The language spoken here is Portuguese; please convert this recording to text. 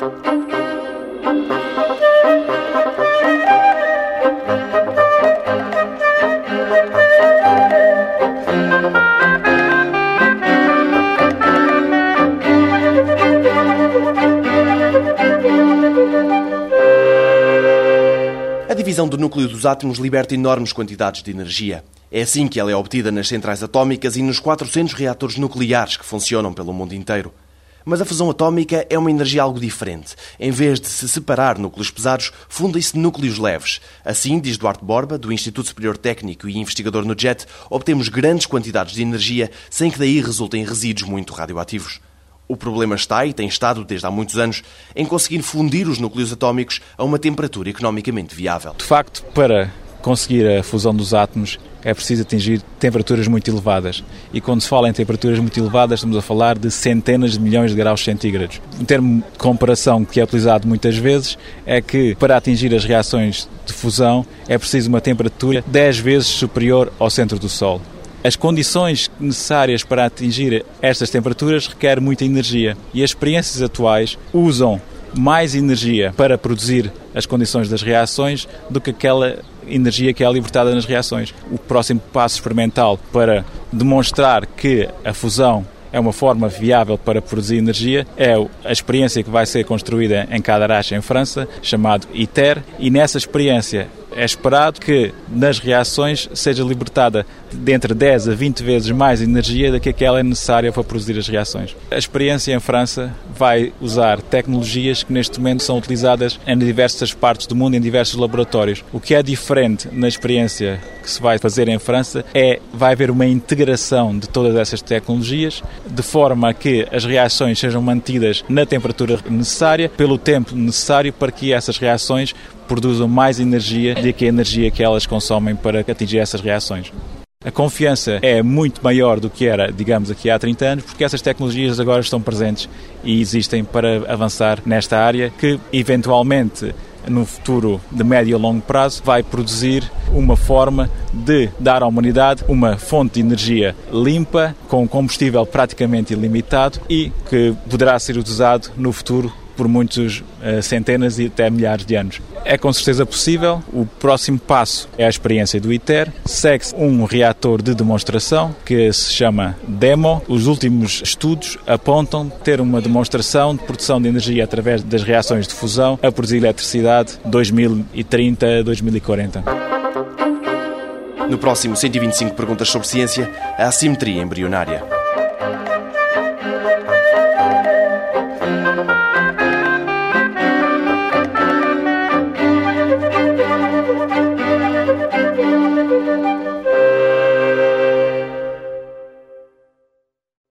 A divisão do núcleo dos átomos liberta enormes quantidades de energia. É assim que ela é obtida nas centrais atómicas e nos 400 reatores nucleares que funcionam pelo mundo inteiro. Mas a fusão atómica é uma energia algo diferente. Em vez de se separar núcleos pesados, fundem-se núcleos leves. Assim, diz Duarte Borba, do Instituto Superior Técnico e investigador no JET, obtemos grandes quantidades de energia sem que daí resultem resíduos muito radioativos. O problema está, e tem estado desde há muitos anos, em conseguir fundir os núcleos atómicos a uma temperatura economicamente viável. De facto, para conseguir a fusão dos átomos é preciso atingir temperaturas muito elevadas. E quando se fala em temperaturas muito elevadas, estamos a falar de centenas de milhões de graus centígrados. Um termo de comparação que é utilizado muitas vezes é que para atingir as reações de fusão é preciso uma temperatura 10 vezes superior ao centro do Sol. As condições necessárias para atingir estas temperaturas requerem muita energia e as experiências atuais usam mais energia para produzir as condições das reações do que aquela energia que é libertada nas reações. O próximo passo experimental para demonstrar que a fusão é uma forma viável para produzir energia, é a experiência que vai ser construída em Cadarache, em França, chamado ITER, e nessa experiência é esperado que nas reações seja libertada de entre 10 a 20 vezes mais energia do que aquela é necessária para produzir as reações. A experiência em França vai usar tecnologias que neste momento são utilizadas em diversas partes do mundo, em diversos laboratórios. O que é diferente na experiência que se vai fazer em França é vai haver uma integração de todas essas tecnologias de forma que as reações sejam mantidas na temperatura necessária pelo tempo necessário para que essas reações produzam mais energia do que a energia que elas consomem para atingir essas reações. A confiança é muito maior do que era, digamos, aqui há 30 anos, porque essas tecnologias agora estão presentes e existem para avançar nesta área que, eventualmente, no futuro de médio e longo prazo, vai produzir uma forma de dar à humanidade uma fonte de energia limpa, com combustível praticamente ilimitado e que poderá ser usado no futuro por muitos uh, centenas e até milhares de anos. É com certeza possível. O próximo passo é a experiência do ITER. Segue-se um reator de demonstração que se chama DEMO. Os últimos estudos apontam ter uma demonstração de produção de energia através das reações de fusão a produzir eletricidade 2030-2040. No próximo 125 Perguntas sobre Ciência, a assimetria embrionária.